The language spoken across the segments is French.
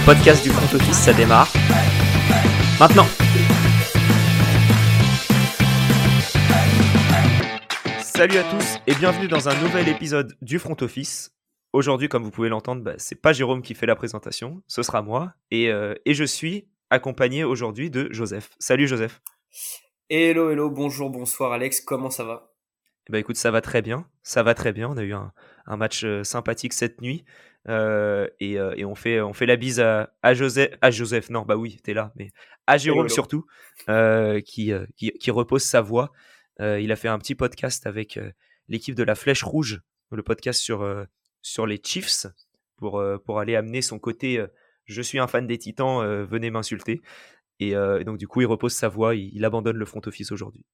le podcast du front office, ça démarre. Maintenant Salut à tous et bienvenue dans un nouvel épisode du front office. Aujourd'hui, comme vous pouvez l'entendre, bah, c'est pas Jérôme qui fait la présentation, ce sera moi. Et, euh, et je suis accompagné aujourd'hui de Joseph. Salut Joseph. Hello, hello, bonjour, bonsoir Alex, comment ça va? Bah écoute, ça va très bien, ça va très bien. On a eu un, un match euh, sympathique cette nuit. Euh, et, euh, et, on, fait, on fait la bise à, à, Joseph, à Joseph, non, bah oui, t'es là, mais à Jérôme surtout, euh, qui, qui, qui, repose sa voix. Euh, il a fait un petit podcast avec l'équipe de la Flèche Rouge, le podcast sur, sur les Chiefs, pour, pour aller amener son côté je suis un fan des Titans, venez m'insulter. Et, et, donc, du coup, il repose sa voix, il, il abandonne le front office aujourd'hui.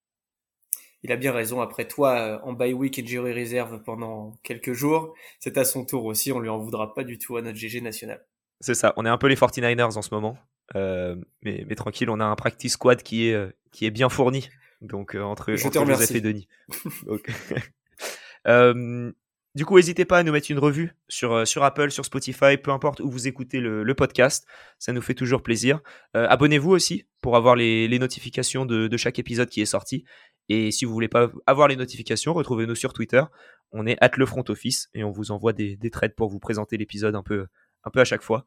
Il a bien raison. Après toi, en bye week et jury réserve pendant quelques jours, c'est à son tour aussi. On lui en voudra pas du tout à notre GG national. C'est ça. On est un peu les 49ers en ce moment. Euh, mais, mais, tranquille, on a un practice squad qui est, qui est bien fourni. Donc, euh, entre, Je entre Joseph et Denis. Donc, euh, du coup, n'hésitez pas à nous mettre une revue sur, sur Apple, sur Spotify, peu importe où vous écoutez le, le podcast. Ça nous fait toujours plaisir. Euh, Abonnez-vous aussi pour avoir les, les notifications de, de, chaque épisode qui est sorti. Et si vous voulez pas avoir les notifications, retrouvez-nous sur Twitter. On est at le front office et on vous envoie des, des trades pour vous présenter l'épisode un peu, un peu à chaque fois.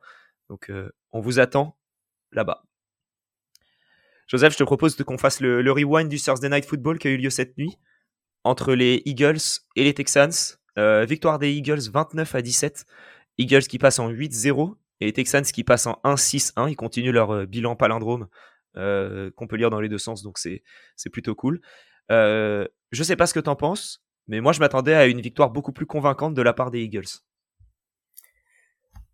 Donc, euh, on vous attend là-bas. Joseph, je te propose qu'on fasse le, rewind du Thursday Night Football qui a eu lieu cette nuit entre les Eagles et les Texans. Euh, victoire des Eagles 29 à 17. Eagles qui passent en 8-0 et les Texans qui passent en 1-6-1. Ils continuent leur euh, bilan palindrome qu'on peut lire dans les deux sens, donc c'est plutôt cool. Euh, je sais pas ce que t'en penses, mais moi je m'attendais à une victoire beaucoup plus convaincante de la part des Eagles.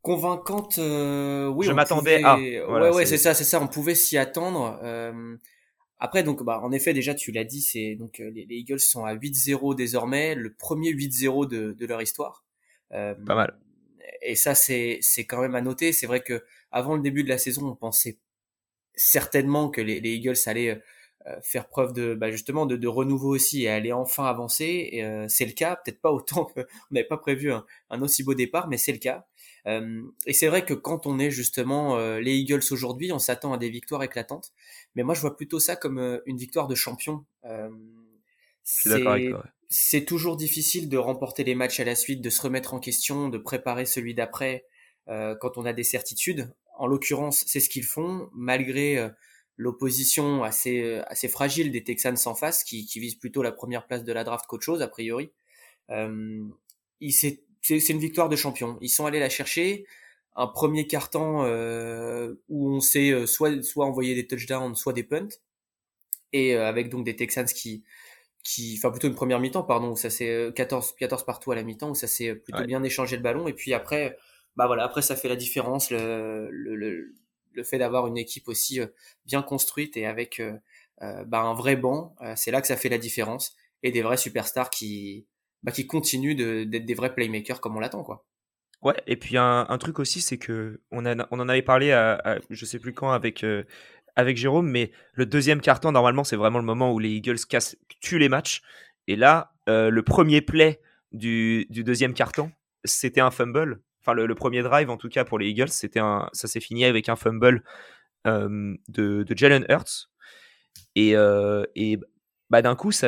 Convaincante, euh, oui. Je m'attendais à. Voilà, ouais, ouais, c'est ça, c'est ça. On pouvait s'y attendre. Euh, après, donc, bah, en effet, déjà, tu l'as dit, c'est donc les, les, Eagles sont à 8-0 désormais, le premier 8-0 de, de, leur histoire. Euh, Pas mal. Et ça, c'est c'est quand même à noter. C'est vrai que avant le début de la saison, on pensait certainement que les, les Eagles allaient faire preuve de bah, justement de, de, renouveau aussi et aller enfin avancer. Et euh, c'est le cas, peut-être pas autant qu'on n'avait pas prévu un, un, aussi beau départ, mais c'est le cas. Euh, et c'est vrai que quand on est justement euh, les Eagles aujourd'hui, on s'attend à des victoires éclatantes. Mais moi, je vois plutôt ça comme euh, une victoire de champion. c'est toujours difficile de remporter les matchs à la suite, de se remettre en question, de préparer celui d'après quand on a des certitudes. En l'occurrence, c'est ce qu'ils font, malgré l'opposition assez assez fragile des Texans en face, qui, qui visent plutôt la première place de la draft qu'autre chose a priori. il s'est c'est une victoire de champion. Ils sont allés la chercher. Un premier carton euh, où on sait euh, soit soit envoyer des touchdowns, soit des punts, et euh, avec donc des Texans qui qui, enfin plutôt une première mi-temps, pardon, où ça c'est 14 14 partout à la mi-temps, où ça s'est plutôt ouais. bien échangé le ballon, et puis après, bah voilà, après ça fait la différence, le le, le, le fait d'avoir une équipe aussi euh, bien construite et avec euh, bah, un vrai banc, c'est là que ça fait la différence, et des vrais superstars qui bah, qui continuent d'être de, des vrais playmakers comme on l'attend quoi. Ouais, et puis un, truc aussi, c'est que on, en avait parlé à, à, je sais plus quand avec euh, avec Jérôme, mais le deuxième carton normalement c'est vraiment le moment où les Eagles cassent, tuent les matchs. Et là, euh, le premier play du deuxième carton, c'était un fumble. Enfin, le, premier drive en tout cas pour les Eagles, c'était un, ça s'est fini avec un fumble euh, de, de Jalen Hurts. Et, euh, et bah d'un coup, ça,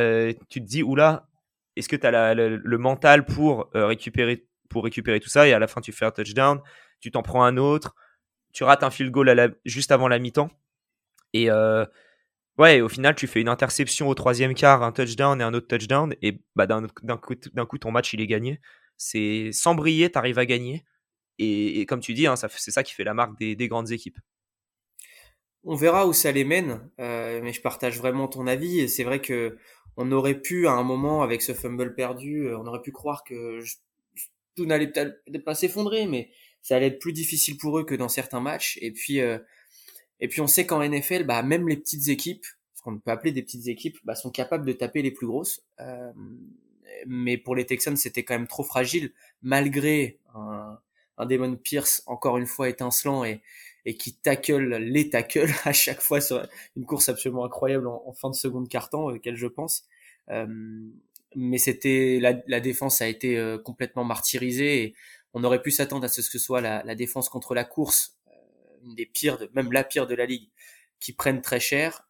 tu te dis oula, est-ce que tu as le, mental pour euh, récupérer pour récupérer tout ça et à la fin tu fais un touchdown, tu t'en prends un autre, tu rates un field goal juste avant la mi-temps et ouais au final tu fais une interception au troisième quart, un touchdown et un autre touchdown et bah d'un coup, coup ton match il est gagné. C'est sans briller tu arrives à gagner et, et, comme tu dis hein, c'est ça qui fait la marque des, des, grandes équipes. On verra où ça les mène, euh, mais je partage vraiment ton avis et c'est vrai que on aurait pu à un moment avec ce fumble perdu, on aurait pu croire que tout n'allait peut-être pas s'effondrer, mais ça allait être plus difficile pour eux que dans certains matchs. Et puis, euh, et puis on sait qu'en NFL, bah, même les petites équipes, ce qu'on peut appeler des petites équipes, bah, sont capables de taper les plus grosses. Euh, mais pour les Texans, c'était quand même trop fragile, malgré un, un Damon Pierce encore une fois étincelant et, et qui tackle les tackles à chaque fois sur une course absolument incroyable en, en fin de seconde carton, auquel je pense. Euh, mais c'était la, la, défense a été euh, complètement martyrisée et on aurait pu s'attendre à ce que ce soit la, la, défense contre la course euh, une des pires, de, même la pire de la ligue, qui prennent très cher,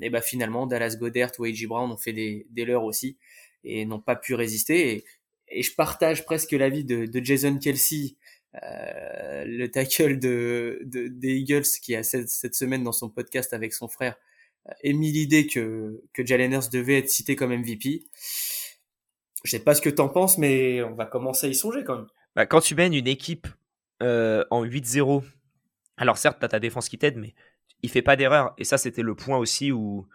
et ben finalement Dallas Goddard ou A.J. Brown ont fait des, des leurs aussi et n'ont pas pu résister. Et, et je partage presque l'avis de, de Jason Kelsey, euh, le tackle de, de, des Eagles qui a cette, cette, semaine dans son podcast avec son frère euh, émis l'idée que, que Jalen Hurts devait être cité comme MVP. Je sais pas ce que t'en penses, mais on va commencer à y songer quand même. Bah, quand tu mènes une équipe euh, en 8-0, alors certes, tu as ta défense qui t'aide, mais il fait pas d'erreur. Et ça, c'était le point aussi où,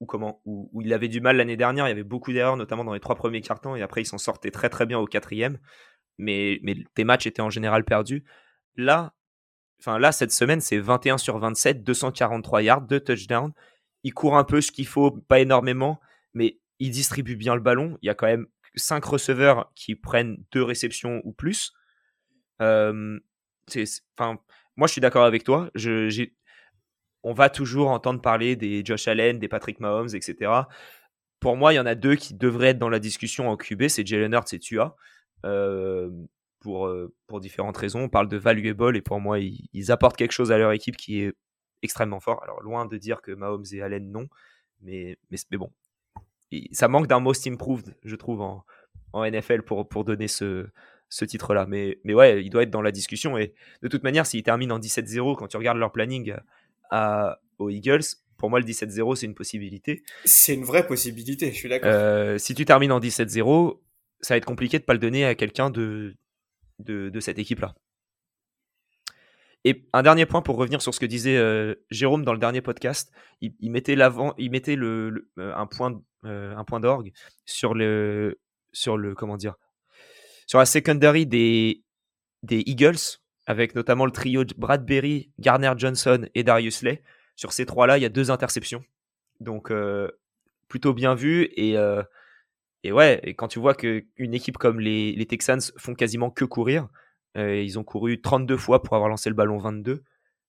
où, comment, où, où il avait du mal l'année dernière. Il y avait beaucoup d'erreurs, notamment dans les trois premiers cartons, et après, il s'en sortait très très bien au quatrième mais, tes matchs étaient en général perdus. Là, enfin là cette semaine, c'est 21 sur 27, 243 yards, 2 touchdowns. Il court un peu ce qu'il faut, pas énormément, mais il distribue bien le ballon. Il y a quand même 5 receveurs qui prennent 2 réceptions ou plus. Moi, je suis d'accord avec toi. On va toujours entendre parler des Josh Allen, des Patrick Mahomes, etc. Pour moi, il y en a deux qui devraient être dans la discussion en QB, c'est Jalen Hurts et Tua. Pour, pour différentes raisons. On parle de valuable et pour moi, ils, apportent quelque chose à leur équipe qui est extrêmement fort. Alors, loin de dire que Mahomes et Allen non, mais, mais, mais bon. ça manque d'un most improved, je trouve, en, en NFL pour, pour donner ce, ce titre-là. Mais, mais ouais, il doit être dans la discussion. Et de toute manière, s'ils terminent en 17-0, quand tu regardes leur planning à, aux Eagles, pour moi, le 17-0, c'est une possibilité. C'est une vraie possibilité, je suis d'accord. Euh, si tu termines en 17-0, ça va être compliqué de pas le donner à quelqu'un de, de, cette équipe-là. Et un dernier point pour revenir sur ce que disait euh, Jérôme dans le dernier podcast, il, mettait l'avant, il mettait le, euh, un point euh, un point d'orgue sur le sur le comment dire sur la secondary des des Eagles avec notamment le trio Bradbury, Garner Johnson et Darius Lay. Sur ces trois-là, il y a deux interceptions, donc plutôt bien vu et et ouais, quand tu vois qu'une équipe comme les, Texans font quasiment que courir, euh, ils ont couru 32 fois pour avoir lancé le ballon 22,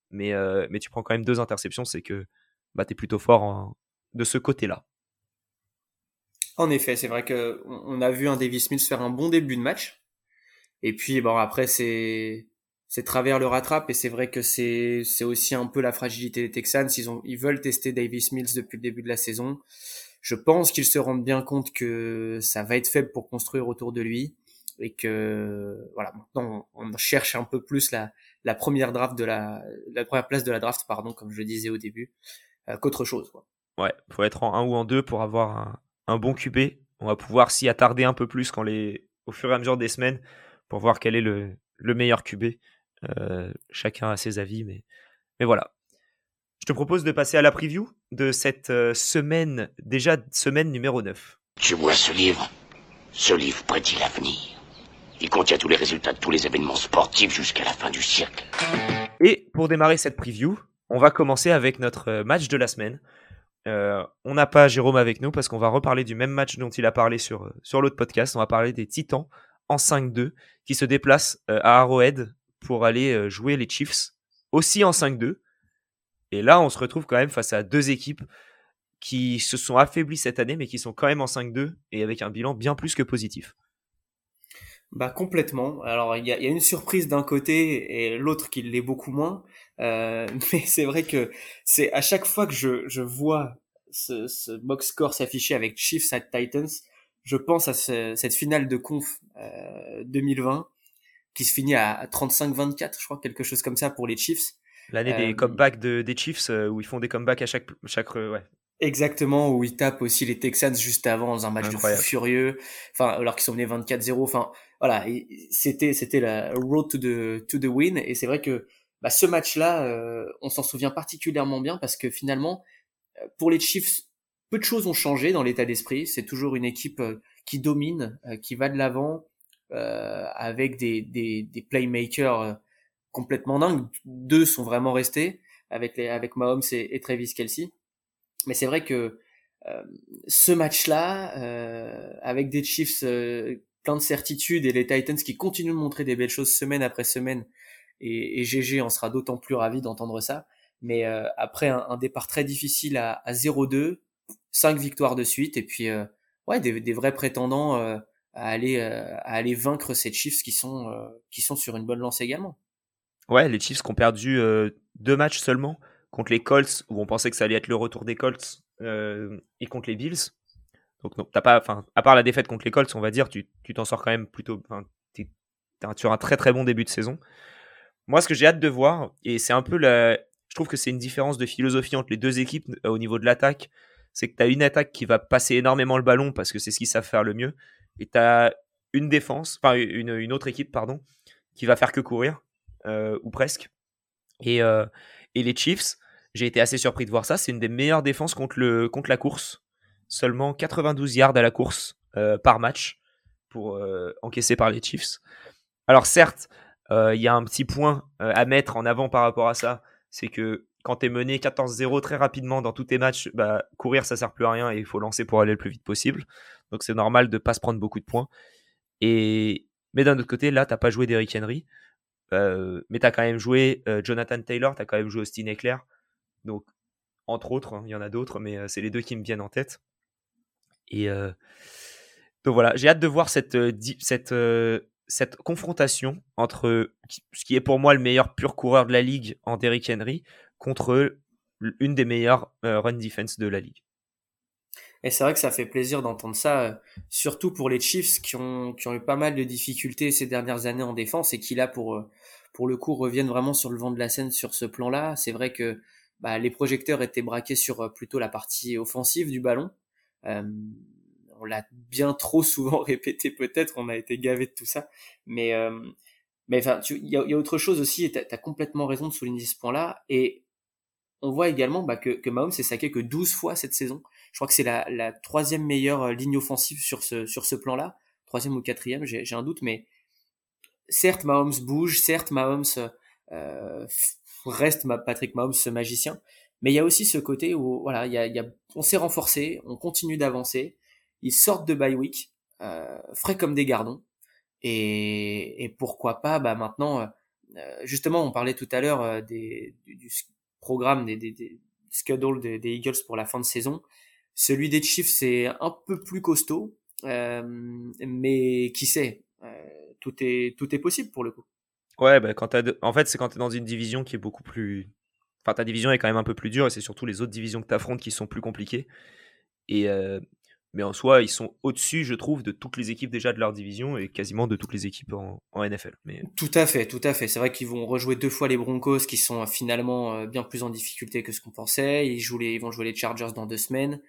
mais, euh, mais tu prends quand même deux interceptions, c'est que bah, tu es plutôt fort de ce côté-là. En effet, c'est vrai que on a vu un Davis Mills faire un bon début de match. Et puis bon après c'est c'est travers le rattrape et c'est vrai que c'est c'est aussi un peu la fragilité des Texans, ils ont ils veulent tester Davis Mills depuis le début de la saison. Je pense qu'ils se rendent bien compte que ça va être faible pour construire autour de lui et que voilà maintenant on cherche un peu plus la, première draft de la la première place de la draft pardon comme je disais au début euh, qu'autre chose quoi. Ouais, faut être en un ou en deux pour avoir un, un bon QB. On va pouvoir s'y attarder un peu plus quand les au fur et à mesure des semaines pour voir quel est le, le meilleur QB. Euh, chacun a ses avis, mais mais voilà. Je te propose de passer à la preview de cette euh, semaine, déjà semaine numéro 9. Tu vois ce livre? Ce livre prédit l'avenir. Il contient tous les résultats de tous les événements sportifs jusqu'à la fin du siècle. Et pour démarrer cette preview, on va commencer avec notre euh, match de la semaine. Euh, on n'a pas Jérôme avec nous parce qu'on va reparler du même match dont il a parlé sur, sur l'autre podcast. On va parler des Titans en 5-2 qui se déplacent à Arrowhead pour aller jouer les Chiefs aussi en 5-2. Et là, on se retrouve quand même face à deux équipes qui se sont affaiblies cette année, mais qui sont quand même en 5-2 et avec un bilan bien plus que positif. Bah complètement. Alors il y a, une surprise d'un côté et l'autre qui l'est beaucoup moins. Euh, mais c'est vrai que c'est à chaque fois que je, vois ce, box score s'afficher avec Chiefs at Titans, je pense à cette finale de conf 2020 euh, qui se finit à 35-24, je crois quelque chose comme ça pour les Chiefs. L'année des euh, comebacks des Chiefs euh, où ils font des comebacks à chaque, chaque euh, ouais. Exactement, où ils tapent aussi les Texans juste avant dans un match de fou furieux, enfin alors qu'ils sont menés 24-0. Enfin voilà, c'était c'était la road to the to the win et c'est vrai que bah, ce match-là, on s'en souvient particulièrement bien parce que finalement, pour les Chiefs, peu de choses ont changé dans l'état d'esprit. C'est toujours une équipe qui domine, qui va de l'avant avec des des, des playmakers complètement dingue. Deux sont vraiment restés avec les avec Mahomes et, Travis Kelsey. Mais c'est vrai que euh, ce match-là, euh, avec des Chiefs euh, plein de certitudes et les Titans qui continuent de montrer des belles choses semaine après semaine, et, et GG en sera d'autant plus ravi d'entendre ça. Mais après un, départ très difficile à, à 0-2, cinq victoires de suite, et puis ouais des, des, vrais prétendants à aller à aller vaincre ces Chiefs qui sont qui sont sur une bonne lancée également. Ouais, les Chiefs qui ont perdu deux matchs seulement contre les Colts, où on pensait que ça allait être le retour des Colts, et contre les Bills. Donc, non, t'as pas, enfin, à part la défaite contre les Colts, on va dire, tu t'en sors quand même plutôt. Tu as un très très bon début de saison. Moi, ce que j'ai hâte de voir, et c'est un peu la. Je trouve que c'est une différence de philosophie entre les deux équipes au niveau de l'attaque. C'est que tu as une attaque qui va passer énormément le ballon parce que c'est ce qu'ils savent faire le mieux. Et tu as une défense, enfin une, une, autre équipe, pardon, qui va faire que courir, euh, ou presque. Et, euh, et les Chiefs, j'ai été assez surpris de voir ça. C'est une des meilleures défenses contre, la course. Seulement 92 yards à la course euh, par match pour encaisser par les Chiefs. Alors certes, il y a un petit point à mettre en avant par rapport à ça. C'est que quand tu es mené 14-0 très rapidement dans tous tes matchs, bah, courir ça sert plus à rien et il faut lancer pour aller le plus vite possible. Donc c'est normal de pas se prendre beaucoup de points. Et mais d'un autre côté, là, t'as pas joué Derrick Henry, euh, mais tu quand même joué euh, Jonathan Taylor, tu as quand même joué Austin Eckler. Donc, entre autres, hein, il y en a d'autres, mais euh, c'est les deux qui me viennent en tête. Et donc voilà, j'ai hâte de voir cette, cette, cette confrontation entre ce qui est pour moi le meilleur pur coureur de la ligue en Derrick Henry contre une des meilleures run defense de la ligue. Et c'est vrai que ça fait plaisir d'entendre ça, euh, surtout pour les Chiefs qui ont, qui ont eu pas mal de difficultés ces dernières années en défense et qui là, pour, euh, pour le coup, reviennent vraiment sur le vent de la scène sur ce plan-là. C'est vrai que bah, les projecteurs étaient braqués sur euh, plutôt la partie offensive du ballon. on l'a bien trop souvent répété peut-être, on a été gavé de tout ça. Mais mais enfin, il y a, y a, autre chose aussi, tu as, complètement raison de souligner ce point-là. Et on voit également bah, que, que Mahomes s'est saqué que 12 fois cette saison. Je crois que c'est la, la, troisième meilleure euh, ligne offensive sur ce, sur ce plan-là. Troisième ou quatrième, j'ai un doute, mais certes, Mahomes bouge, certes, Mahomes euh, reste Patrick Mahomes ce magicien, mais il y a aussi ce côté où voilà, il y a, y a, on s'est renforcé, on continue d'avancer, ils sortent de bye week, euh, frais comme des gardons, et, et pourquoi pas, bah maintenant, euh, justement, on parlait tout à l'heure euh, des, du, du, programme des, des, des schedule des, Eagles pour la fin de saison. Celui des Chiefs, c'est un peu plus costaud, euh, mais qui sait, euh, tout, est, tout est possible pour le coup. Ouais, bah, quand en fait, c'est quand tu es dans une division qui est beaucoup plus. Enfin, ta division est quand même un peu plus dure et c'est surtout les autres divisions que tu affrontes qui sont plus compliquées. Et, euh, mais en soi, ils sont au-dessus, je trouve, de toutes les équipes déjà de leur division et quasiment de toutes les équipes en, NFL. Mais... Tout à fait, tout à fait. C'est vrai qu'ils vont rejouer deux fois les Broncos qui sont finalement bien plus en difficulté que ce qu'on pensait. Ils, jouent les, ils vont jouer les Chargers dans deux semaines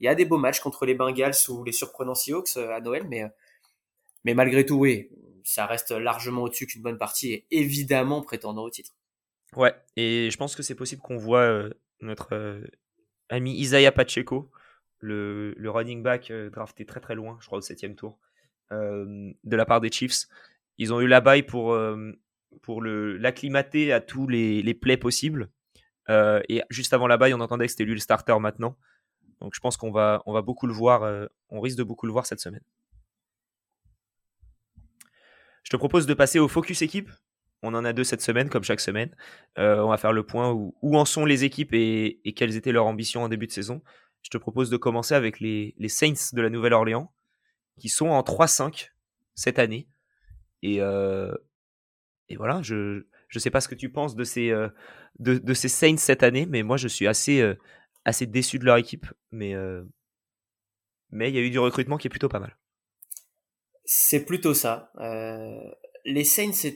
il y a des beaux matchs contre les Bengals ou les surprenants Seahawks euh, à Noël, mais, euh, mais malgré tout, oui, ça reste largement au-dessus qu'une bonne partie et évidemment prétendant au titre. Ouais, et je pense que c'est possible qu'on voit euh, notre ami Isaiah Pacheco, le, running back drafté très très loin, je crois au septième tour, de la part des Chiefs. Ils ont eu la baille pour, pour l'acclimater à tous les, les plays possibles. et juste avant la baille, on entendait que c'était lui le starter maintenant. Donc je pense qu'on va, beaucoup le voir, euh, on risque de beaucoup le voir cette semaine. Je te propose de passer au focus équipe. On en a deux cette semaine, comme chaque semaine. Euh, on va faire le point où, en sont les équipes et, quelles étaient leurs ambitions en début de saison. Je te propose de commencer avec les, Saints de la Nouvelle-Orléans, qui sont en 3-5 cette année. Et, euh, voilà, je ne sais pas ce que tu penses de, ces Saints cette année, mais moi je suis assez, assez déçus de leur équipe, mais euh, mais il y a eu du recrutement qui est plutôt pas mal. C'est plutôt ça. Euh, les Saints,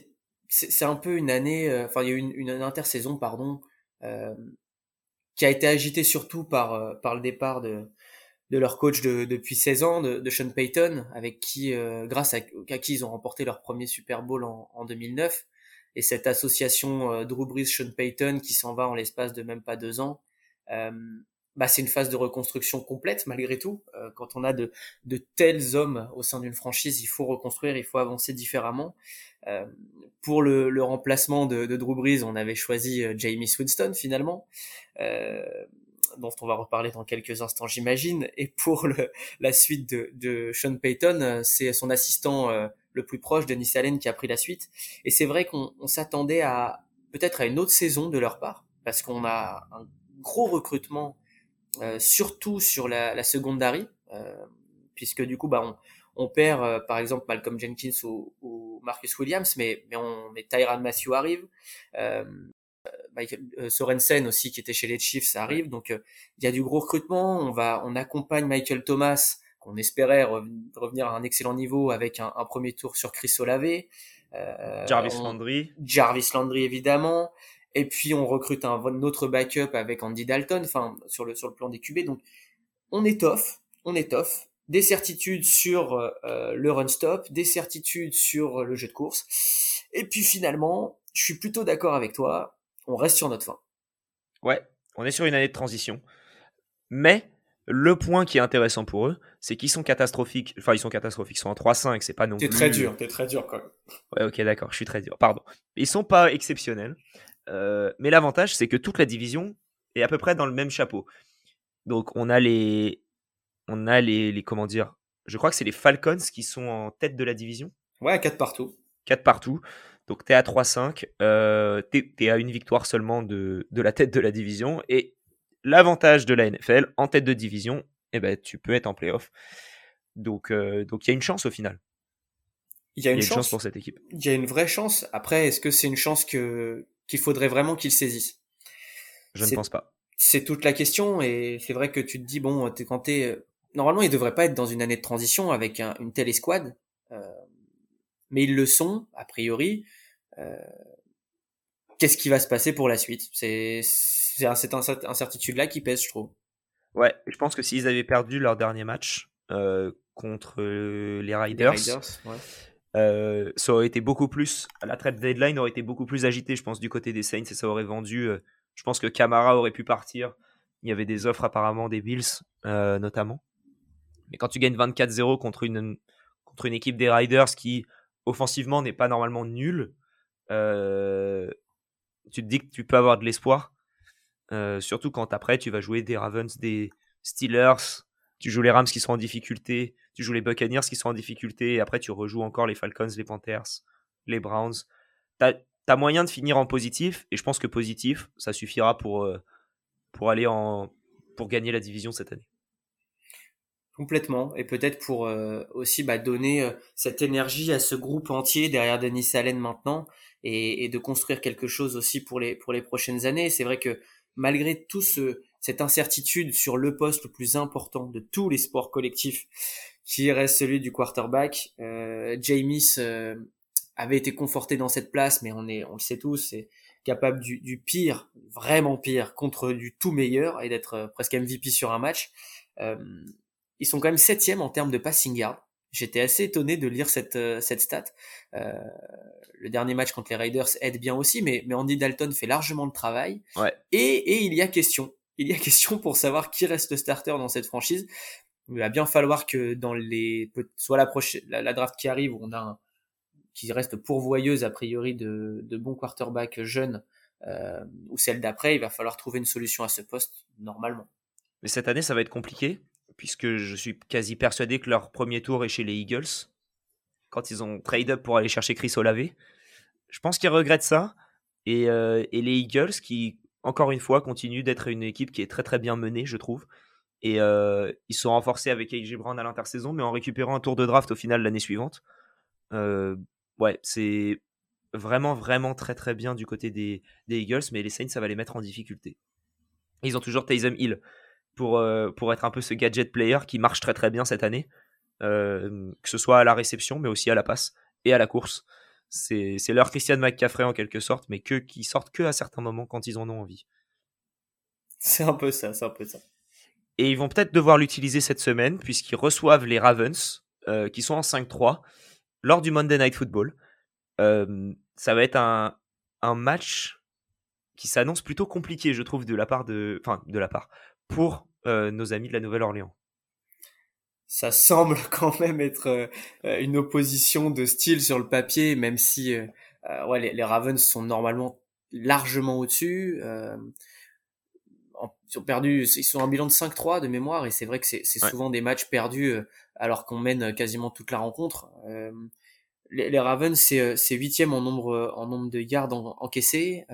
c'est un peu une année, euh, enfin il y a eu une, une intersaison, pardon, qui a été agitée surtout par par le départ de de leur coach de, depuis 16 ans, de, de, Sean Payton, avec qui, grâce à, qui ils ont remporté leur premier Super Bowl en, en 2009. Et cette association Drew Brees-Sean Payton qui s'en va en l'espace de même pas deux ans, euh, bah, c'est une phase de reconstruction complète malgré tout. Euh, quand on a de, de, tels hommes au sein d'une franchise, il faut reconstruire, il faut avancer différemment. Euh, pour le, le, remplacement de, de, Drew Brees, on avait choisi euh, Jamie Winston finalement, euh, dont on va reparler dans quelques instants, j'imagine. Et pour le, la suite de, de Sean Payton, c'est son assistant le plus proche, Denis Allen, qui a pris la suite. Et c'est vrai qu'on s'attendait à peut-être à une autre saison de leur part, parce qu'on a un gros recrutement, euh, surtout sur la, la secondary, euh, puisque du coup, bah, on, on perd euh, par exemple Malcolm Jenkins au, ou Marcus Williams, mais, mais, on, mais Tyran Matthew arrive. Euh, Michael, euh, Sorensen aussi qui était chez les Chiefs ça arrive donc euh, il y a du gros recrutement. On va on accompagne Michael Thomas qu'on espérait revenir à un excellent niveau avec un, un premier tour sur Chris Olave. Euh, Jarvis Landry. Jarvis Landry évidemment et puis on recrute un, autre backup avec Andy Dalton enfin sur le sur le plan des QB donc on étoffe on étoffe des certitudes sur euh, le run stop des certitudes sur le jeu de course et puis finalement je suis plutôt d'accord avec toi on reste sur notre fin. Ouais, on est sur une année de transition. Mais le point qui est intéressant pour eux, c'est qu'ils sont catastrophiques. Enfin, ils sont catastrophiques. Ils sont en 3-5, c'est pas non T'es très dur, t'es très dur quand même. Ouais, ok, d'accord, je suis très dur. Pardon. Ils sont pas exceptionnels. Euh, mais l'avantage, c'est que toute la division est à peu près dans le même chapeau. Donc, on a les. On a les, les comment dire Je crois que c'est les Falcons qui sont en tête de la division. Ouais, 4 partout. 4 partout. Donc tu es à 3-5, euh, tu es, à une victoire seulement de, la tête de la division. Et l'avantage de la NFL, en tête de division, eh ben, tu peux être en playoff. Donc euh, donc il y a une chance au final. Il y a une, chance, pour cette équipe. Il y a une vraie chance. Après, est-ce que c'est une chance que qu'il faudrait vraiment qu'ils saisissent Je ne pense pas. C'est toute la question. Et c'est vrai que tu te dis, bon, es, quand t'es... Normalement, il devrait pas être dans une année de transition avec une telle escouade. Euh, mais ils le sont, a priori. Euh, qu'est-ce qui va se passer pour la suite? C'est cette incertitude-là qui pèse, je trouve. Ouais, je pense que s'ils avaient perdu leur dernier match euh, contre les Riders, euh, ça aurait été beaucoup plus. La trade deadline aurait été beaucoup plus agitée, je pense, du côté des Saints et ça aurait vendu. je pense que Camara aurait pu partir. Il y avait des offres apparemment des Bills, notamment. Mais quand tu gagnes 24-0 contre une, contre une équipe des Riders qui offensivement n'est pas normalement nul, euh, tu te dis que tu peux avoir de l'espoir. Euh, surtout quand après tu vas jouer des Ravens, des Steelers, tu joues les Rams qui sont en difficulté, tu joues les Buccaneers qui sont en difficulté, et après tu rejoues encore les Falcons, les Panthers, les Browns. Tu as, moyen de finir en positif, et je pense que positif, ça suffira pour, euh, pour aller en pour gagner la division cette année. Complètement, et peut-être pour euh, aussi bah, donner euh, cette énergie à ce groupe entier derrière Denis Allen maintenant, et, de construire quelque chose aussi pour les pour les prochaines années. C'est vrai que malgré tout ce cette incertitude sur le poste le plus important de tous les sports collectifs, qui reste celui du quarterback, euh, Jamis euh, avait été conforté dans cette place, mais on est on le sait tous, c'est capable du, du, pire, vraiment pire, contre du tout meilleur et d'être presque MVP sur un match. Euh, ils sont quand même septième en termes de passing yard. J'étais assez étonné de lire cette, euh, cette stat. Euh, le dernier match contre les Raiders aide bien aussi, mais, mais Andy Dalton fait largement le travail. Ouais. Et, et il y a question. Il y a question pour savoir qui reste le starter dans cette franchise. Il va bien falloir que dans les soit la prochaine la, draft qui arrive on a qui reste pourvoyeuse a priori de, de bons quarterbacks jeunes euh, ou celle d'après, il va falloir trouver une solution à ce poste normalement. Mais cette année, ça va être compliqué puisque je suis quasi persuadé que leur premier tour est chez les Eagles, quand ils ont trade up pour aller chercher Chris Olave. Je pense qu'ils regrettent ça. Et, euh, et, les Eagles, qui, encore une fois, continuent d'être une équipe qui est très très bien menée, je trouve. Et euh, ils sont renforcés avec AJ Brown à l'intersaison, mais en récupérant un tour de draft au final l'année suivante. Euh, ouais, c'est vraiment vraiment très très bien du côté des, Eagles, mais les Saints, ça va les mettre en difficulté. Ils ont toujours Taysom Hill, pour, euh, pour être un peu ce gadget player qui marche très très bien cette année, que ce soit à la réception, mais aussi à la passe et à la course. C'est leur Christian McCaffrey en quelque sorte, mais que, qui sortent que à certains moments quand ils en ont envie. C'est un peu ça, c'est un peu ça. Et ils vont peut-être devoir l'utiliser cette semaine, puisqu'ils reçoivent les Ravens, euh, qui sont en 5-3, lors du Monday Night Football. ça va être un, match qui s'annonce plutôt compliqué, je trouve, de la part de, enfin, de la part, pour euh, nos amis de la Nouvelle-Orléans. Ça semble quand même être euh, une opposition de style sur le papier, même si euh, ouais, les, Ravens sont normalement largement au-dessus. Ils ont perdu, ils sont en bilan de 5-3 de mémoire, et c'est vrai que c'est souvent des matchs perdus alors qu'on mène quasiment toute la rencontre. Les, Ravens, c'est huitième en nombre en nombre de yards encaissés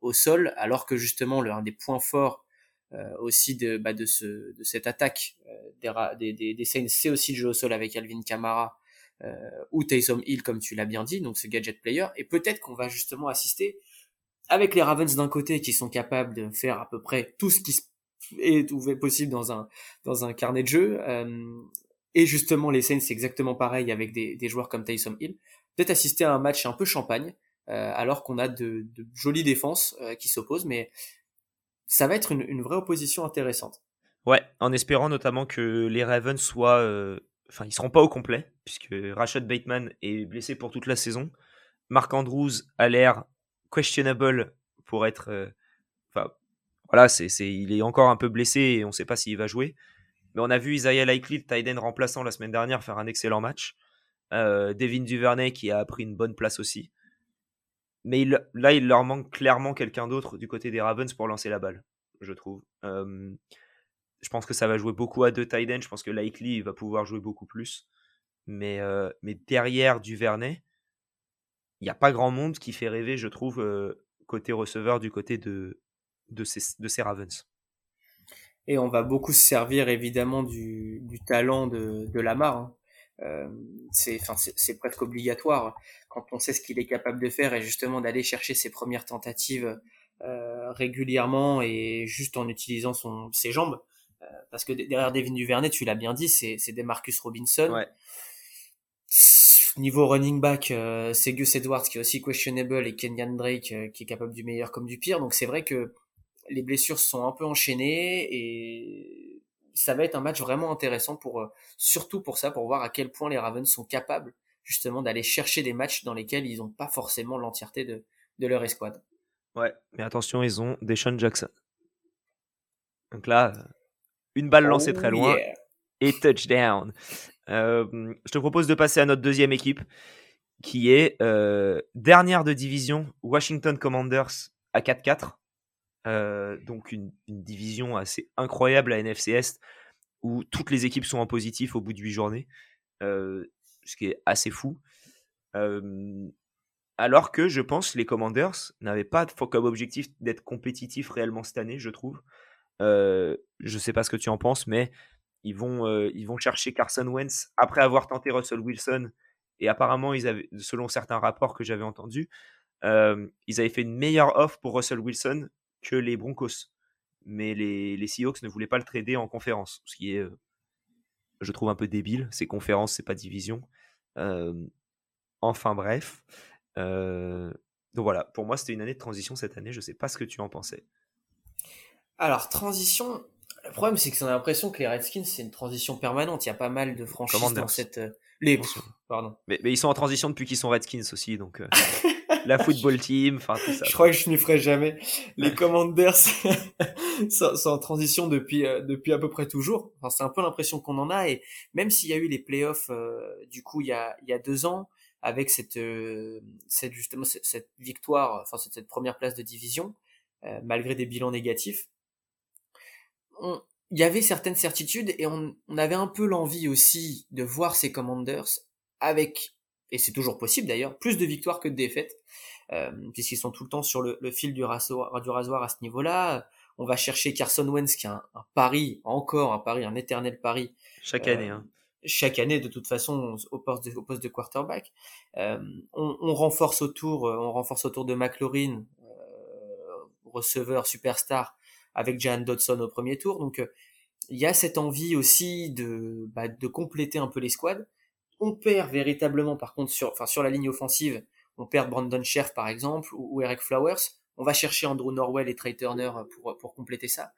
au sol, alors que justement l'un des points forts euh, aussi de, bah, de, ce, de cette attaque euh, des, des, des, Saints, c'est aussi le jeu au sol avec Alvin Kamara ou Taysom Hill comme tu l'as bien dit, donc ce gadget player, et peut-être qu'on va justement assister avec les Ravens d'un côté qui sont capables de faire à peu près tout ce qui est possible dans un dans un carnet de jeu, et justement les Saints c'est exactement pareil avec des, des joueurs comme Taysom Hill, peut-être assister à un match un peu champagne euh, alors qu'on a de, de, jolies défenses euh, qui s'opposent, mais ça va être une, une, vraie opposition intéressante. Ouais, en espérant notamment que les Ravens soient, euh, enfin ils seront pas au complet puisque Rashad Bateman est blessé pour toute la saison. Mark Andrews a l'air questionable pour être, enfin voilà, c'est, il est encore un peu blessé et on ne sait pas s'il va jouer. Mais on a vu Isaiah Likely, Tyden remplaçant la semaine dernière, faire un excellent match. Euh, Devin Duvernay qui a pris une bonne place aussi. Mais là, il leur manque clairement quelqu'un d'autre du côté des Ravens pour lancer la balle, je trouve. je pense que ça va jouer beaucoup à deux tight ends. Je pense que Likely va pouvoir jouer beaucoup plus. Mais, euh, mais derrière Duvernay, il n'y a pas grand monde qui fait rêver, je trouve, euh, côté receveur du côté de, de, ces, de ces Ravens. Et on va beaucoup se servir évidemment du, du talent de, de Lamar. Hein. Euh, c'est presque obligatoire quand on sait ce qu'il est capable de faire et justement d'aller chercher ses premières tentatives euh, régulièrement et juste en utilisant son ses jambes parce que derrière Devin Duvernay tu l'as bien dit c'est c'est des Marcus Robinson ouais. Niveau running back euh, c'est Gus Edwards qui est aussi questionable et Kenyan Drake euh, qui est capable du meilleur comme du pire donc c'est vrai que les blessures sont un peu enchaînées et ça va être un match vraiment intéressant pour euh, surtout pour ça, pour voir à quel point les Ravens sont capables justement d'aller chercher des matchs dans lesquels ils n'ont pas forcément l'entièreté de, de leur escouade. Ouais, mais attention, ils ont Deshaun Jackson. Donc là, une balle lancée très oh loin et touchdown. Euh, je te propose de passer à notre deuxième équipe, qui est dernière de division, Washington Commanders à 4-4. Euh, donc une, division assez incroyable à NFC Est où toutes les équipes sont en positif au bout de 8 journées, euh, ce qui est assez fou. alors que je pense les Commanders n'avaient pas comme objectif d'être compétitifs réellement cette année, je trouve. Euh, je sais pas ce que tu en penses, mais ils vont, ils vont chercher Carson Wentz après avoir tenté Russell Wilson. Et apparemment, ils avaient, selon certains rapports que j'avais entendus, ils avaient fait une meilleure offre pour Russell Wilson que les Broncos. Mais les, les Seahawks ne voulaient pas le trader en conférence, ce qui est, euh, je trouve, un peu débile. C'est conférence, c'est pas division. enfin bref. Euh, donc voilà, pour moi, c'était une année de transition cette année. Je sais pas ce que tu en pensais. Alors, transition, le problème, c'est que on a l'impression que les Redskins, c'est une transition permanente. Il y a pas mal de franchises dans cette. Euh, les... Pardon. Mais, mais, ils sont en transition depuis qu'ils sont Redskins aussi, donc. la football team, enfin tout ça. Je crois que je n'y ferai jamais. Les Commanders sont, en transition depuis euh, depuis à peu près toujours. Enfin, c'est un peu l'impression qu'on en a et même s'il y a eu les playoffs euh, du coup il y a il y a deux ans avec cette euh, cette justement cette, victoire, enfin cette, cette, première place de division malgré des bilans négatifs, il y avait certaines certitudes et on, on avait un peu l'envie aussi de voir ces Commanders avec et c'est toujours possible d'ailleurs, plus de victoires que de défaites, euh, puisqu'ils sont tout le temps sur le, fil du rasoir, du rasoir à ce niveau-là. On va chercher Carson Wentz, qui est un, pari, encore un pari, un éternel pari. Chaque année. Hein. Chaque année, de toute façon, au poste de, au poste de quarterback. Euh, on, on, renforce autour, on renforce autour de McLaurin, euh, receveur superstar, avec Jan Dodson au premier tour. Donc, il y a cette envie aussi de, bah, de compléter un peu les squads. On perd véritablement, par contre, sur, enfin, sur la ligne offensive, on perd Brandon Scherf, par exemple, ou, Eric Flowers. On va chercher Andrew Norwell et Trey Turner pour, pour compléter ça.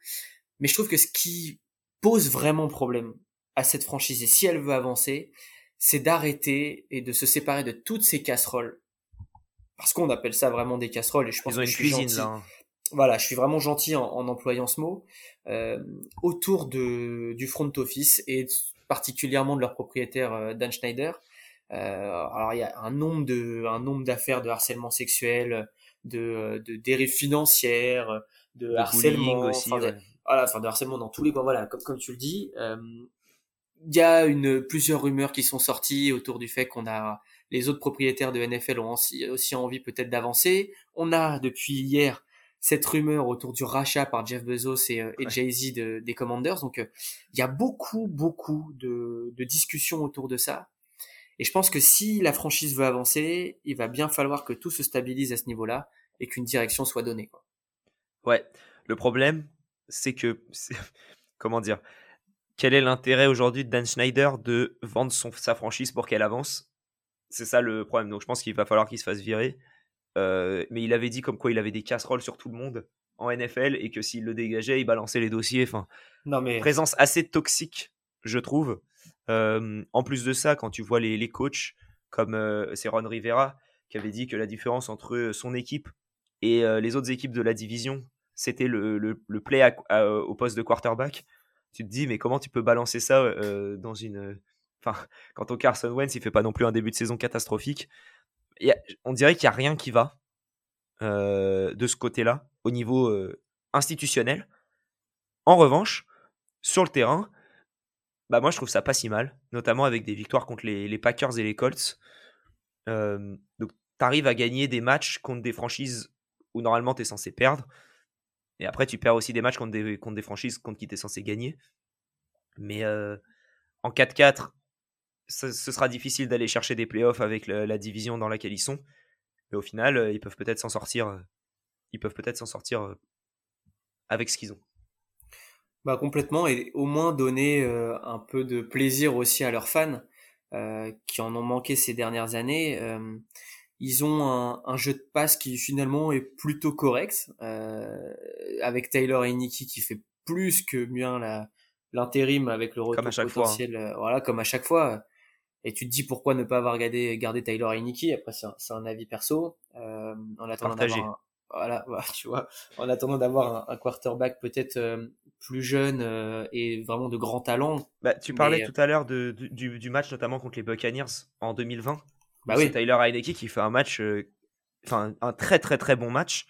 Mais je trouve que ce qui pose vraiment problème à cette franchise, et si elle veut avancer, c'est d'arrêter et de se séparer de toutes ces casseroles. Parce qu'on appelle ça vraiment des casseroles, et je pense que je suis gentil. Là. Hein. Voilà, je suis vraiment gentil en, employant ce mot. Euh, autour de, du front office et particulièrement de leur propriétaire euh, Dan Schneider. Euh, alors il y a un nombre de un nombre d'affaires de harcèlement sexuel, de, de dérives financières, de, harcèlement aussi, voilà, enfin de harcèlement dans tous les coins. Voilà, comme comme tu le dis. Euh, il y a une plusieurs rumeurs qui sont sorties autour du fait qu'on a les autres propriétaires de NFL ont aussi, aussi envie peut-être d'avancer. On a depuis hier cette rumeur autour du rachat par Jeff Bezos et, euh, et Jay-Z de, des Commanders. Donc, euh, il y a beaucoup, beaucoup de, de, discussions autour de ça. Et je pense que si la franchise veut avancer, il va bien falloir que tout se stabilise à ce niveau-là et qu'une direction soit donnée. Quoi. Ouais, le problème, c'est que, comment dire, quel est l'intérêt aujourd'hui de Dan Schneider de vendre son, sa franchise pour qu'elle avance? C'est ça le problème. Donc je pense qu'il va falloir qu'il se fasse virer. Euh, mais il avait dit comme quoi il avait des casseroles sur tout le monde en NFL et que s'il le dégageait, il balançait les dossiers. Enfin, non mais présence assez toxique, je trouve. Euh, en plus de ça, quand tu vois les, les coachs comme euh, c'est Ron Rivera qui avait dit que la différence entre son équipe et les autres équipes de la division, c'était le, le, play au poste de quarterback. Tu te dis, mais comment tu peux balancer ça dans une. Enfin, quand au Carson Wentz, il fait pas non plus un début de saison catastrophique. On dirait qu'il n'y a rien qui va de ce côté-là, au niveau institutionnel. En revanche, sur le terrain, bah moi je trouve ça pas si mal, notamment avec des victoires contre les, Packers et les Colts. donc tu arrives à gagner des matchs contre des franchises où normalement tu es censé perdre. Et après, tu perds aussi des matchs contre des, contre des franchises contre qui tu es censé gagner. Mais euh, en 4-4, ce, sera difficile d'aller chercher des playoffs avec la, division dans laquelle ils sont. Mais au final, euh, ils peuvent peut-être s'en sortir. Euh, ils peuvent peut-être s'en sortir avec ce qu'ils ont. Bah complètement et au moins donner un peu de plaisir aussi à leurs fans qui en ont manqué ces dernières années. Ils ont un, un, jeu de passe qui finalement est plutôt correct, euh, avec Taylor et Nicky qui fait plus que bien la l'intérim avec le retour hein. potentiel, euh, voilà, comme à chaque fois. Et tu te dis pourquoi ne pas avoir gardé, gardé Taylor et Nicky. Après, c'est un, un, avis perso. Euh, en attendant d'avoir, voilà, tu vois, en attendant d'avoir un, quarterback peut-être euh, plus jeune euh, et vraiment de grand talent. Bah, tu parlais tout à l'heure de, du, du match notamment contre les Buccaneers en 2020 bah oui. Tyler Heineke qui fait un match, enfin un très très très bon match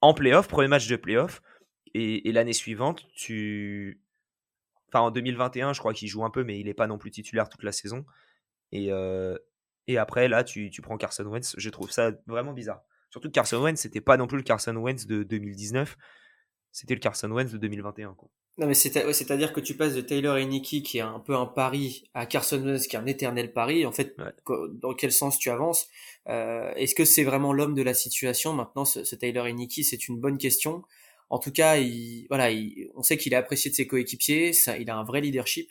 en playoff, premier match de playoff. Et, l'année suivante, tu. Enfin en 2021, je crois qu'il joue un peu, mais il n'est pas non plus titulaire toute la saison. Et, euh, et après, là, tu, tu, prends Carson Wentz. Je trouve ça vraiment bizarre. Surtout que Carson Wentz, c'était pas non plus le Carson Wentz de 2019, c'était le Carson Wentz de 2021. Quoi. Non, mais c'est-à-dire que tu passes de Taylor et Nicky, qui est un peu un pari, à Carson Wentz, qui est un éternel pari. En fait, dans quel sens tu avances euh, Est-ce que c'est vraiment l'homme de la situation Maintenant, ce, ce Taylor et Nicky, c'est une bonne question. En tout cas, il, voilà, il, on sait qu'il est apprécié de ses coéquipiers. Ça, il a un vrai leadership.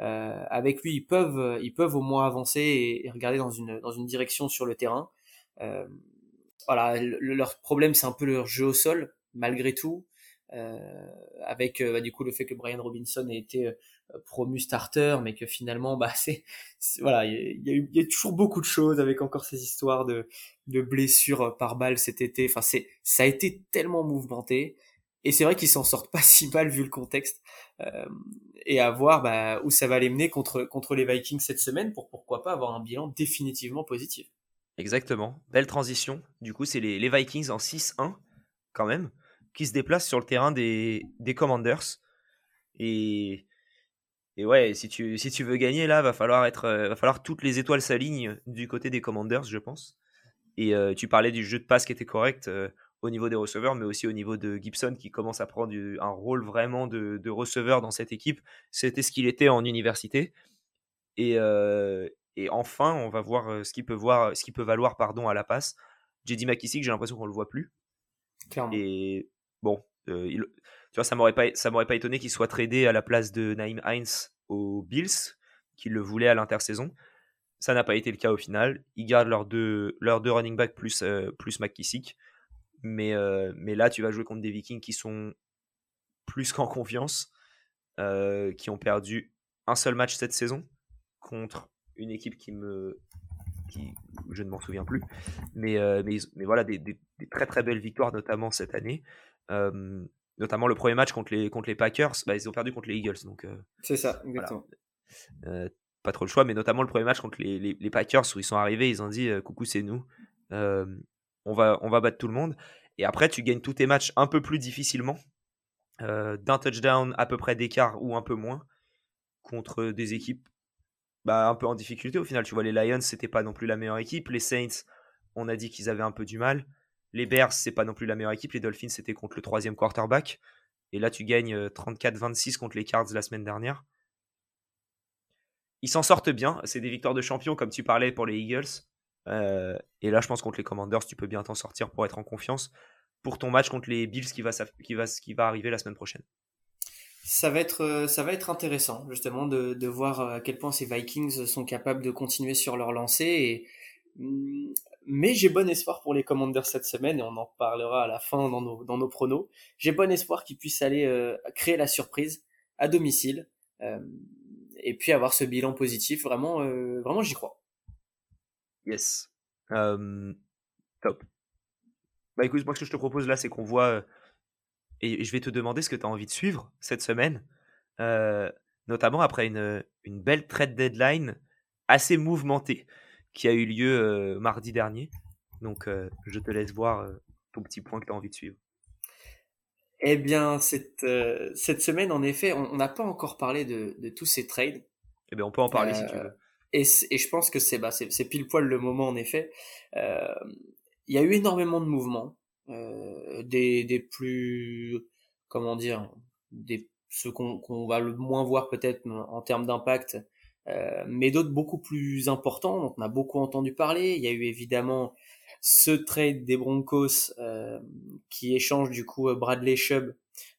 Euh, avec lui, ils peuvent, ils peuvent au moins avancer et, regarder dans une dans une direction sur le terrain. Euh, voilà, leur problème, c'est un peu leur jeu au sol, malgré tout. Euh, avec euh, bah, du coup le fait que Brian Robinson ait été euh, promu starter, mais que finalement, bah, c'est, voilà, il y, a y, a toujours beaucoup de choses avec encore ces histoires de, de blessures par balle cet été. Enfin, c'est, ça a été tellement mouvementé. Et c'est vrai qu'ils s'en sortent pas si mal vu le contexte. Euh, et à voir bah, où ça va les mener contre, contre les Vikings cette semaine pour pourquoi pas avoir un bilan définitivement positif. Exactement. Belle transition. Du coup, c'est les, les Vikings en 6-1 quand même qui se déplace sur le terrain des, des Commanders. Et, et ouais, si tu, si tu veux gagner, là, va falloir, être, euh, va falloir toutes les étoiles s'alignent du côté des Commanders, je pense. Et euh, tu parlais du jeu de passe qui était correct au niveau des receveurs, mais aussi au niveau de Gibson qui commence à prendre un rôle vraiment de, de receveur dans cette équipe. C'était ce qu'il était en université. Et, et enfin, on va voir ce qu'il peut, voir, ce peut valoir pardon, à la passe. JD McKissick, j'ai l'impression qu'on le voit plus. Clairement. Et bon, euh, tu vois, ça m'aurait pas, ça m'aurait pas étonné qu'il soit tradé à la place de Naïm Heinz aux Bills, qui le voulaient à l'intersaison. Ça n'a pas été le cas au final. Ils gardent leurs deux, leurs deux running backs plus, euh, plus McKissick. Mais, euh, mais là, tu vas jouer contre des Vikings qui sont plus qu'en confiance, qui ont perdu un seul match cette saison contre une équipe qui me. Qui, je ne m'en souviens plus. Mais, mais, mais voilà, des, des, très très belles victoires, notamment cette année notamment le premier match contre les, contre les Packers, bah, ils ont perdu contre les Eagles. Donc, c'est ça, exactement. pas trop le choix, mais notamment le premier match contre les, les, Packers où ils sont arrivés, ils ont dit coucou, c'est nous. On, va, battre tout le monde. Et après, tu gagnes tous tes matchs un peu plus difficilement, d'un touchdown à peu près d'écart ou un peu moins, contre des équipes bah, un peu en difficulté. Au final, tu vois, les Lions, c'était pas non plus la meilleure équipe. Les Saints, on a dit qu'ils avaient un peu du mal. Les Bears, c'est pas non plus la meilleure équipe. Les Dolphins, c'était contre le troisième quarterback. Et là, tu gagnes 34-26 euh, contre les Cards la semaine dernière. ils s'en sortent bien. C'est des victoires de champion, comme tu parlais pour les Eagles. Et là, je pense contre les Commanders, tu peux bien t'en sortir pour être en confiance pour ton match contre les Bills qui va, qui va, qui va arriver la semaine prochaine. Ça va être, ça va être intéressant justement de, de voir à quel point ces Vikings sont capables de continuer sur leur lancée. Mm, mais j'ai bon espoir pour les Commanders cette semaine et on en parlera à la fin dans nos, dans nos pronos. J'ai bon espoir qu'ils puissent aller euh, créer la surprise à domicile euh, et puis avoir ce bilan positif. Vraiment, euh, vraiment j'y crois. Yes. top. Bah écoute, moi ce que je te propose là, c'est qu'on voit, et je vais te demander ce que tu as envie de suivre cette semaine, notamment après une, une belle trade deadline assez mouvementée qui a eu lieu mardi dernier. Donc, je te laisse voir ton petit point que tu as envie de suivre. Eh bien, cette, cette semaine, en effet, on n'a pas encore parlé de, de, tous ces trades. Eh bien, on peut en parler si tu veux. Et, je pense que c'est bah, pile poil le moment, en effet. Il y a eu énormément de mouvements, des, des plus, comment dire, des, ceux qu'on va le moins voir peut-être en termes d'impact, euh, mais d'autres beaucoup plus importants dont on a beaucoup entendu parler. Il y a eu évidemment ce trade des Broncos euh, qui échange du coup Bradley Chubb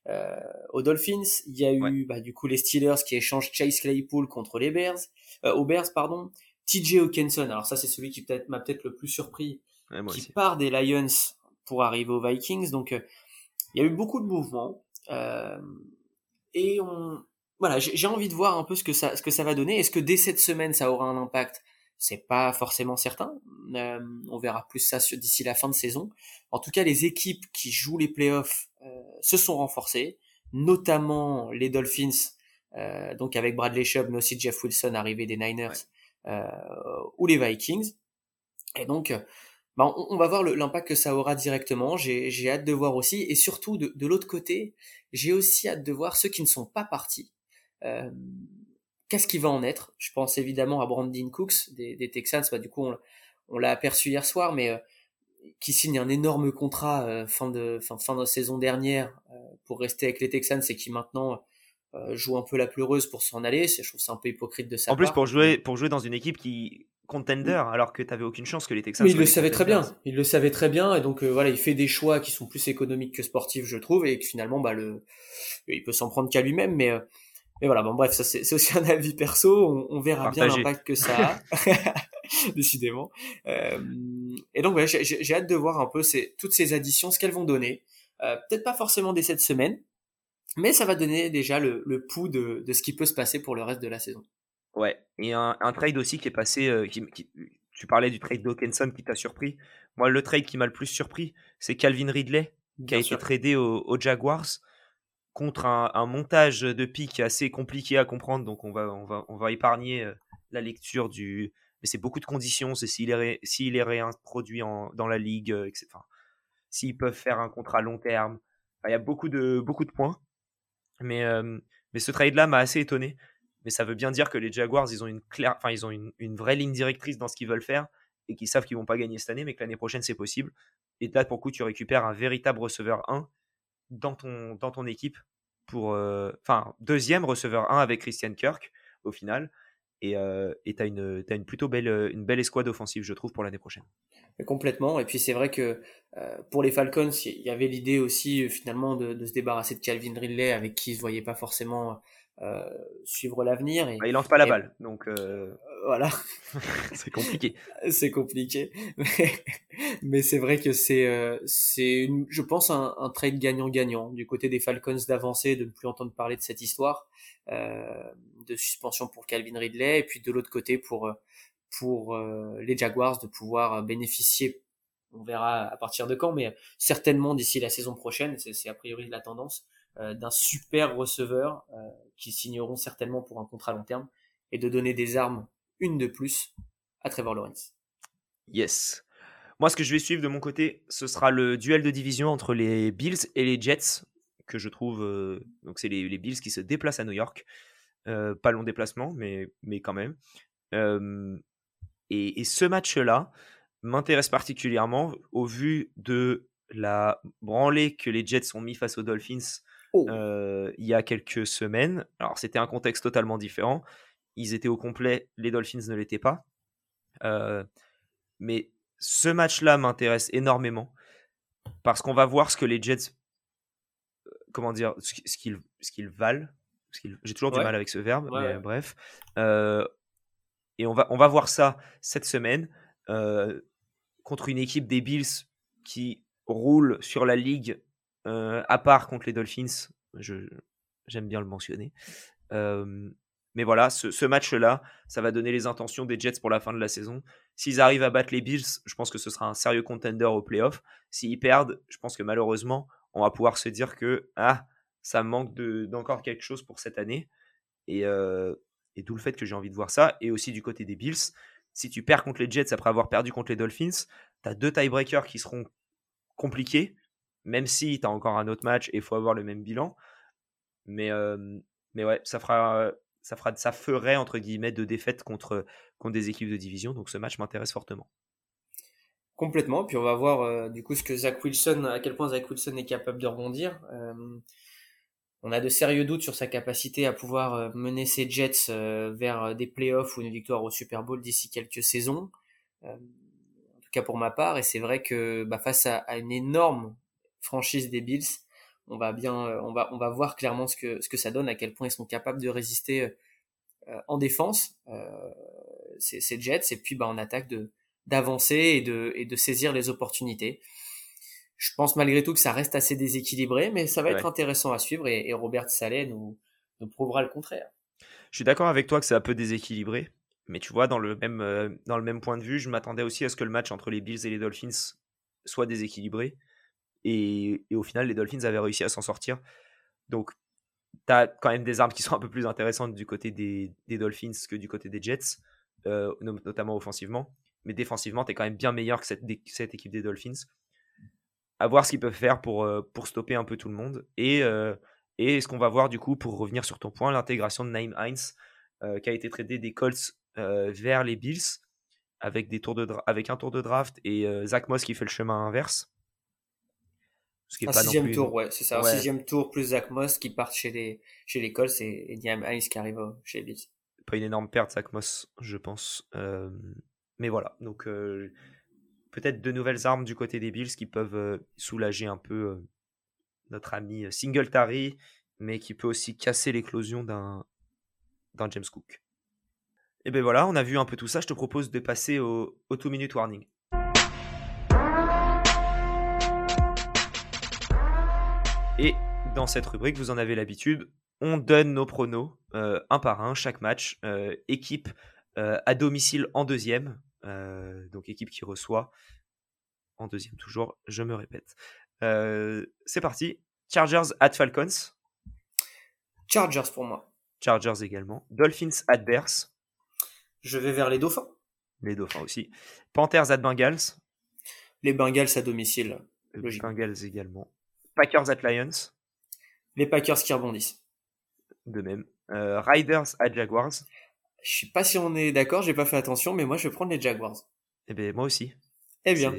euh, aux Dolphins. Il y a eu bah, du coup les Steelers qui échangent Chase Claypool contre les Bears, euh, aux Bears pardon. TJ Hawkinson, alors ça c'est celui qui peut-être m'a peut-être le plus surpris, qui part des Lions pour arriver aux Vikings. Donc il y a eu beaucoup de mouvements et on voilà, j'ai envie de voir un peu ce que ça, ce que ça va donner. Est-ce que dès cette semaine, ça aura un impact? C'est pas forcément certain. Euh, on verra plus ça d'ici la fin de saison. En tout cas, les équipes qui jouent les playoffs euh, se sont renforcées, notamment les Dolphins, euh, donc avec Bradley Chubb, mais aussi Jeff Wilson arrivé des Niners, euh, ou les Vikings. Et donc, bah, on, va voir l'impact que ça aura directement. J'ai hâte de voir aussi, et surtout de, de l'autre côté, j'ai aussi hâte de voir ceux qui ne sont pas partis euh, qu'est-ce qui va en être? Je pense évidemment à Brandon Cooks des, Texans. Bah, du coup, on, l'a aperçu hier soir, mais euh, qui signe un énorme contrat euh, fin de fin, fin de saison dernière pour rester avec les Texans et qui maintenant joue un peu la pleureuse pour s'en aller. Je trouve c'est un peu hypocrite de sa En plus, pour jouer pour jouer dans une équipe qui contender alors que tu avais aucune chance que les Texans. Mais il le savait très bien. Il le savait très bien et donc voilà, il fait des choix qui sont plus économiques que sportifs, je trouve, et que finalement, bah le, il peut s'en prendre qu'à lui-même, mais mais voilà, bon bref, ça c'est aussi un avis perso, on, verra bien l'impact que ça a, décidément. Euh, et donc ouais, j'ai hâte de voir un peu ces, toutes ces additions, ce qu'elles vont donner. Euh, Peut-être pas forcément dès cette semaine, mais ça va donner déjà le, le pouls de, de, ce qui peut se passer pour le reste de la saison. Ouais, et un, un trade aussi qui est passé, euh, qui, tu parlais du trade d'Hawkinson qui t'a surpris. Moi, le trade qui m'a le plus surpris, c'est Calvin Ridley, qui a été tradé aux Jaguars contre un, montage de pics assez compliqué à comprendre, donc on va, on va, on va épargner la lecture du. Mais c'est beaucoup de conditions, c'est s'il est, s'il est réintroduit dans la ligue, euh, etc. s'ils peuvent faire un contrat long terme. il y a beaucoup de, beaucoup de points. Mais, euh, mais ce trade-là m'a assez étonné. Mais ça veut bien dire que les Jaguars, ils ont une, claire, enfin, ils ont une, une vraie ligne directrice dans ce qu'ils veulent faire et qu'ils savent qu'ils vont pas gagner cette année, mais que l'année prochaine, c'est possible. Et là, pour coup, tu récupères un véritable receveur 1 dans ton, dans ton équipe pour. Euh, enfin, deuxième receveur 1 avec Christian Kirk au final. Et euh, tu as, une, as une plutôt belle, une belle escouade offensive, je trouve, pour l'année prochaine. Complètement. Et puis c'est vrai que euh, pour les Falcons, il y avait l'idée aussi finalement de, de, se débarrasser de Calvin Ridley, avec qui ils ne se voyaient pas forcément euh, suivre l'avenir. Et, bah, il lance pas la balle, donc euh, voilà. c'est compliqué. c'est compliqué, mais, c'est vrai que c'est euh, c'est je pense un, un trade gagnant-gagnant du côté des Falcons d'avancer, de ne plus entendre parler de cette histoire de suspension pour Calvin Ridley, et puis de l'autre côté pour pour les Jaguars de pouvoir bénéficier on verra à partir de quand, mais certainement d'ici la saison prochaine, c'est a priori la tendance, euh, d'un super receveur euh, qui signeront certainement pour un contrat long terme et de donner des armes, une de plus, à Trevor Lawrence. Yes. Moi, ce que je vais suivre de mon côté, ce sera le duel de division entre les Bills et les Jets, que je trouve. Euh, donc, c'est les, Bills qui se déplacent à New York. pas long déplacement, mais, mais quand même. et, et, ce match-là m'intéresse particulièrement au vu de la branlée que les Jets ont mis face aux Dolphins Oh. il y a quelques semaines. Alors, c'était un contexte totalement différent. ils étaient au complet, les Dolphins ne l'étaient pas. Euh, mais ce match-là m'intéresse énormément parce qu'on va voir ce que les Jets, comment dire, ce qu'ils ce qu'ils valent. J'ai toujours du mal avec ce verbe, mais bref. Euh, et on va, on va voir ça cette semaine contre une équipe des Bills qui roule sur la ligue, à part contre les Dolphins. J'aime bien le mentionner. Mais voilà, ce, match-là, ça va donner les intentions des Jets pour la fin de la saison. S'ils arrivent à battre les Bills, je pense que ce sera un sérieux contender au playoff. S'ils perdent, je pense que malheureusement, on va pouvoir se dire que ah, ça manque d'encore quelque chose pour cette année. Et, et d'où le fait que j'ai envie de voir ça. Et aussi du côté des Bills, si tu perds contre les Jets après avoir perdu contre les Dolphins, tu as deux tiebreakers qui seront compliqués, même si tu as encore un autre match et il faut avoir le même bilan. Mais, mais ouais, ça fera ça, fera, ça ferait, entre guillemets, de défaites contre, des équipes de division. Donc ce match m'intéresse fortement. Complètement. Puis on va voir du coup ce que Zach Wilson, à quel point Zach Wilson est capable de rebondir. On a de sérieux doutes sur sa capacité à pouvoir mener ses Jets vers des playoffs ou une victoire au Super Bowl d'ici quelques saisons. en tout cas pour ma part. Et c'est vrai que bah, face à, une énorme franchise des Bills, on va bien, euh, on va, on va voir clairement ce que, ce que ça donne, à quel point ils sont capables de résister euh, en défense, euh, ces, Jets, et puis bah, en attaque de d'avancer et de, et de saisir les opportunités. Je pense malgré tout que ça reste assez déséquilibré, mais ça va être intéressant à suivre et, Robert Saleh nous, nous prouvera le contraire. Je suis d'accord avec toi que c'est un peu déséquilibré, mais tu vois, dans le même, dans le même point de vue, je m'attendais aussi à ce que le match entre les Bills et les Dolphins soit déséquilibré. Et, au final, les Dolphins avaient réussi à s'en sortir. Donc, tu as quand même des armes qui sont un peu plus intéressantes du côté des, Dolphins que du côté des Jets, euh, notamment offensivement. Mais défensivement, tu es quand même bien meilleur que cette, équipe des Dolphins. À voir ce qu'ils peuvent faire pour, euh, stopper un peu tout le monde. Et, euh, et ce qu'on va voir du coup, pour revenir sur ton point, l'intégration de Naim Heinz, qui a été traité des Colts vers les Bills avec un tour de draft et Zach Moss qui fait le chemin inverse un sixième tour, ouais, c'est ça. Un sixième tour plus Zach Moss qui part chez les, chez les Colts et, Diam Hayes qui arrive chez les Bills. Pas une énorme perte, Zach Moss, je pense. Euh, mais voilà, donc euh, peut-être de nouvelles armes du côté des Bills qui peuvent euh, soulager un peu notre ami Singletary, mais qui peut aussi casser l'éclosion d'un James Cook. Et ben voilà, on a vu un peu tout ça. Je te propose de passer au, au two-minute warning. Et dans cette rubrique, vous en avez l'habitude, on donne nos pronos euh, un par un, chaque match. Euh, équipe euh, à domicile en deuxième, donc équipe qui reçoit en deuxième toujours, je me répète. C'est parti. Chargers at Falcons. Chargers pour moi. Chargers également. Dolphins at Bears. Je vais vers les Dauphins. Les Dauphins aussi. Panthers at Bengals. Les Bengals à domicile. Les Bengals également. Packers at Lions. Les Packers qui rebondissent. De même. Euh, Riders at Jaguars. Je sais pas si on est d'accord, j'ai pas fait attention, mais moi je vais prendre les Jaguars. Eh bien, moi aussi. Eh bien.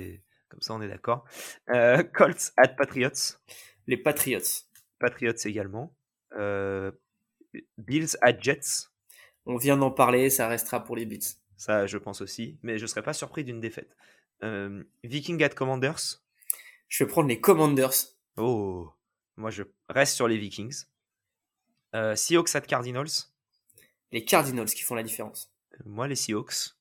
Comme ça, on est d'accord. Euh, Colts at Patriots. Les Patriots. Patriots également. Euh, Bills at Jets. On vient d'en parler, ça restera pour les Bills. Ça, je pense aussi, mais je serais pas surpris d'une défaite. Viking at Commanders. Je vais prendre les Commanders. Oh, moi je reste sur les Vikings. Euh, Seahawks at Cardinals. Les Cardinals qui font la différence. Moi les Seahawks.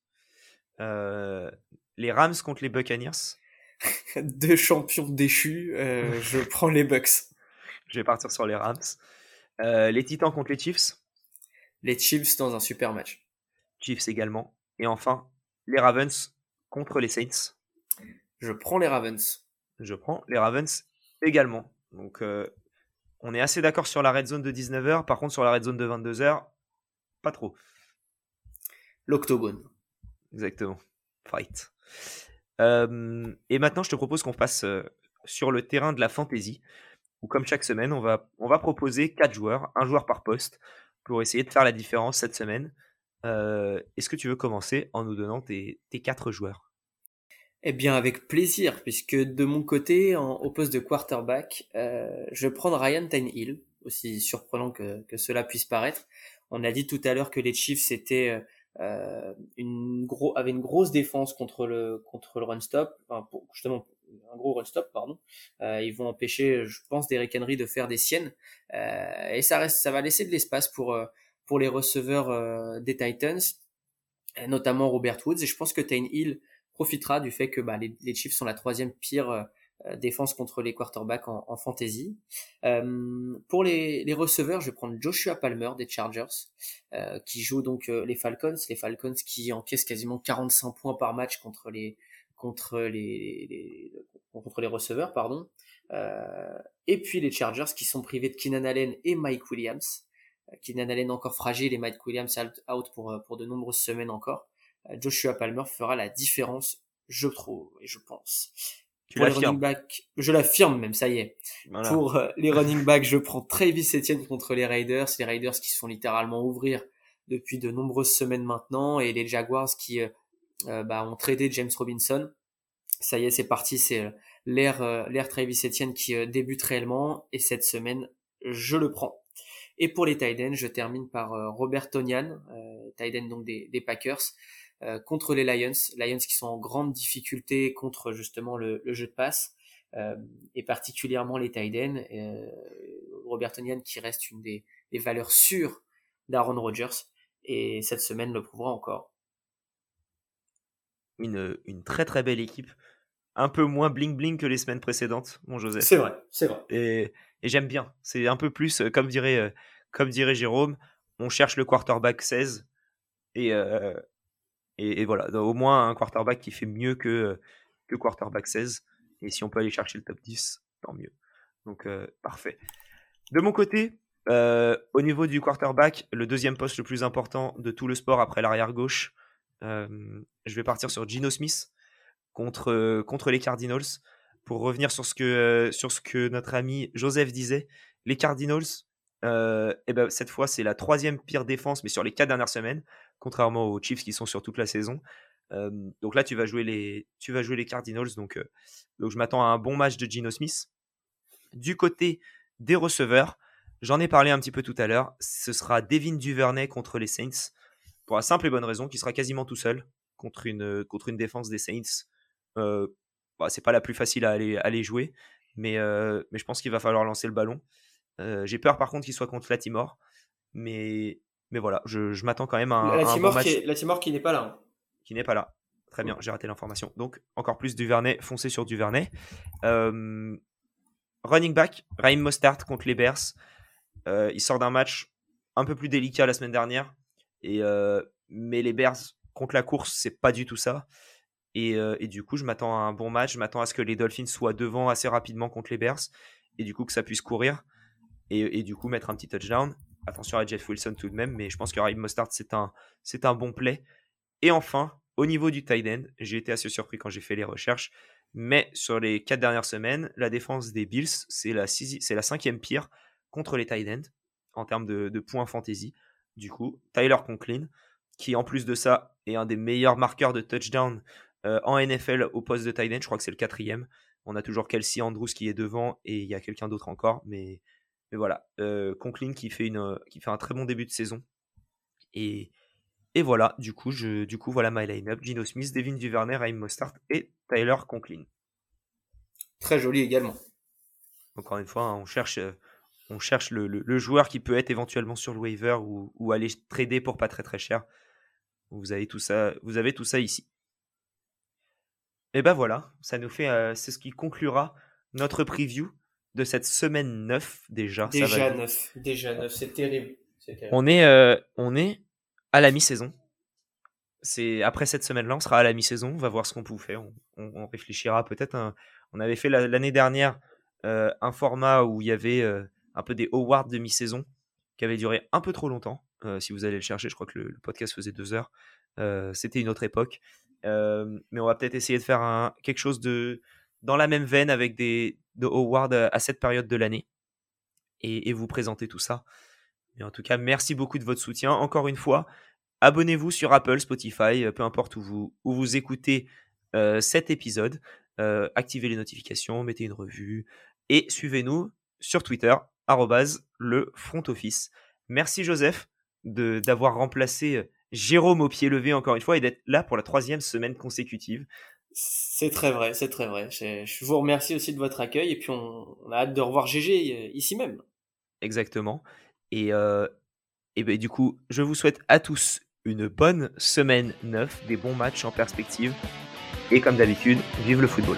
Euh, les Rams contre les Buccaneers. Deux champions déchus. Euh, je prends les Bucks. Je vais partir sur les Rams. les Titans contre les Chiefs. Les Chiefs dans un super match. Chiefs également. Et enfin, les Ravens contre les Saints. Je prends les Ravens. Je prends les Ravens également. Donc, euh, on est assez d'accord sur la red zone de 19h. Par contre, sur la red zone de 22h, pas trop. L'octogone. Exactement. Fight. Euh, et maintenant, je te propose qu'on passe euh, sur le terrain de la fantasy, où comme chaque semaine, on va, on va proposer 4 joueurs, un joueur par poste, pour essayer de faire la différence cette semaine. Est-ce que tu veux commencer en nous donnant tes, tes 4 joueurs? Eh bien, avec plaisir, puisque de mon côté, en, au poste de quarterback, euh, je vais prendre Ryan Tannehill, aussi surprenant que, que cela puisse paraître. On a dit tout à l'heure que les Chiefs c'était une gros avait une grosse défense contre le contre le run stop, enfin, justement un gros run stop pardon. ils vont empêcher, je pense, Derrick Henry de faire des siennes et ça reste ça va laisser de l'espace pour pour les receveurs des Titans, notamment Robert Woods et je pense que Tane Hill profitera du fait que bah, les, Chiefs sont la troisième pire euh, défense contre les quarterbacks en, fantasy. Euh, pour les, receveurs, je vais prendre Joshua Palmer des Chargers, euh, qui joue donc euh, les Falcons, les Falcons qui encaissent quasiment 45 points par match contre les contre les, receveurs, pardon. Euh, et puis les Chargers qui sont privés de Keenan Allen et Mike Williams. Keenan Allen encore fragile et Mike Williams out pour pour de nombreuses semaines encore. Joshua Palmer fera la différence, je trouve et je pense. Tu pour les running backs, je l'affirme même, ça y est. Pour euh, les running backs, je prends Travis Etienne contre les Raiders, les Raiders qui se font littéralement ouvrir depuis de nombreuses semaines maintenant, et les Jaguars qui euh, euh bah, ont tradé James Robinson. Ça y est, c'est parti, c'est euh, l'ère l'ère Travis Etienne qui débute réellement, et cette semaine, je le prends. Et pour les Titans, je termine par Robert Tonian, Tiden donc des, des Packers. Euh, contre les Lions, Lions qui sont en grande difficulté contre justement le, jeu de passe, euh, et particulièrement les Tiden, euh, Robert qui reste une des, valeurs sûres d'Aaron Rodgers, et cette semaine le prouvera encore. Une, une très très belle équipe, un peu moins bling bling que les semaines précédentes, mon Joseph. C'est vrai, c'est vrai. Et, et j'aime bien, c'est un peu plus, comme dirait, comme dirait Jérôme, on cherche le quarterback 16, et, et, voilà, au moins un quarterback qui fait mieux que, que quarterback 16. Et si on peut aller chercher le top 10, tant mieux. Donc, euh, parfait. De mon côté, euh, au niveau du quarterback, le deuxième poste le plus important de tout le sport après l'arrière gauche, euh, je vais partir sur Gino Smith contre, contre les Cardinals. Pour revenir sur ce que, sur ce que notre ami Joseph disait, les Cardinals, et eh ben, cette fois, c'est la troisième pire défense, mais sur les quatre dernières semaines contrairement aux Chiefs qui sont sur toute la saison. donc là, tu vas jouer les, Cardinals. Donc, je m'attends à un bon match de Gino Smith. Du côté des receveurs, j'en ai parlé un petit peu tout à l'heure. Ce sera Devin Duvernay contre les Saints. Pour la simple et bonne raison qu'il sera quasiment tout seul contre une, défense des Saints. Euh, bah, c'est pas la plus facile à aller, aller jouer, mais, mais je pense qu'il va falloir lancer le ballon. J'ai peur par contre qu'il soit contre Latimore, mais mais voilà, je, m'attends quand même à un, la bon match. Qui la Timor qui n'est pas là. Hein. Qui n'est pas là. Très bien, j'ai raté l'information. Donc, encore plus du Vernet, foncez sur du Vernet. Euh, running back, Raheem Mostert contre les Bears. Euh, il sort d'un match un peu plus délicat la semaine dernière. Et, euh, mais les Bears contre la course, c'est pas du tout ça. Et, et du coup, je m'attends à un bon match. Je m'attends à ce que les Dolphins soient devant assez rapidement contre les Bears. Et du coup, que ça puisse courir. Et, et du coup, mettre un petit touchdown. Attention à Jeff Wilson tout de même, mais je pense que Raheem Mostard, c'est un, bon play. Et enfin, au niveau du tight end, j'ai été assez surpris quand j'ai fait les recherches, mais sur les quatre dernières semaines, la défense des Bills, c'est la, c'est la cinquième pire contre les tight ends en termes de, points fantasy. Du coup, Tyler Conklin, qui en plus de ça est un des meilleurs marqueurs de touchdown euh, en NFL au poste de tight end, je crois que c'est le quatrième. On a toujours Kelsey Andrews qui est devant et il y a quelqu'un d'autre encore, mais mais voilà, euh, Conklin qui fait, une, euh, qui fait un très bon début de saison. Et, et voilà, du coup, je, du coup, voilà my line-up. Gino Smith, Devin Duvernay, Raheem Mostart et Tyler Conklin. Très joli également. Encore une fois, hein, on cherche, euh, on cherche le, le, joueur qui peut être éventuellement sur le waiver ou, ou, aller trader pour pas très très cher. Vous avez tout ça, vous avez tout ça ici. Et ben voilà, ça nous fait, c'est ce qui conclura notre preview de cette semaine 9 déjà. Déjà 9, déjà 9, c'est terrible. On est, euh, on est à la mi-saison. C'est après cette semaine-là, on sera à la mi-saison. On va voir ce qu'on peut faire. On, réfléchira peut-être. On avait fait l'année dernière euh, un format où il y avait euh, un peu des awards de mi-saison qui avait duré un peu trop longtemps. si vous allez le chercher, je crois que le, podcast faisait deux heures. C'était une autre époque. mais on va peut-être essayer de faire un, quelque chose de dans la même veine avec des, de Howard à cette période de l'année et, vous présenter tout ça. Mais en tout cas, merci beaucoup de votre soutien. Encore une fois, abonnez-vous sur Apple, Spotify, euh, peu importe où vous, écoutez euh, cet épisode. Euh, activez les notifications, mettez une revue et suivez-nous sur Twitter, le front office. Merci Joseph d'avoir remplacé Jérôme au pied levé encore une fois et d'être là pour la troisième semaine consécutive. C'est très vrai, c'est très vrai. Je, vous remercie aussi de votre accueil et puis on, a hâte de revoir GG ici même. Exactement. Et, et ben, du coup, je vous souhaite à tous une bonne semaine 9, des bons matchs en perspective. Et comme d'habitude, vive le football.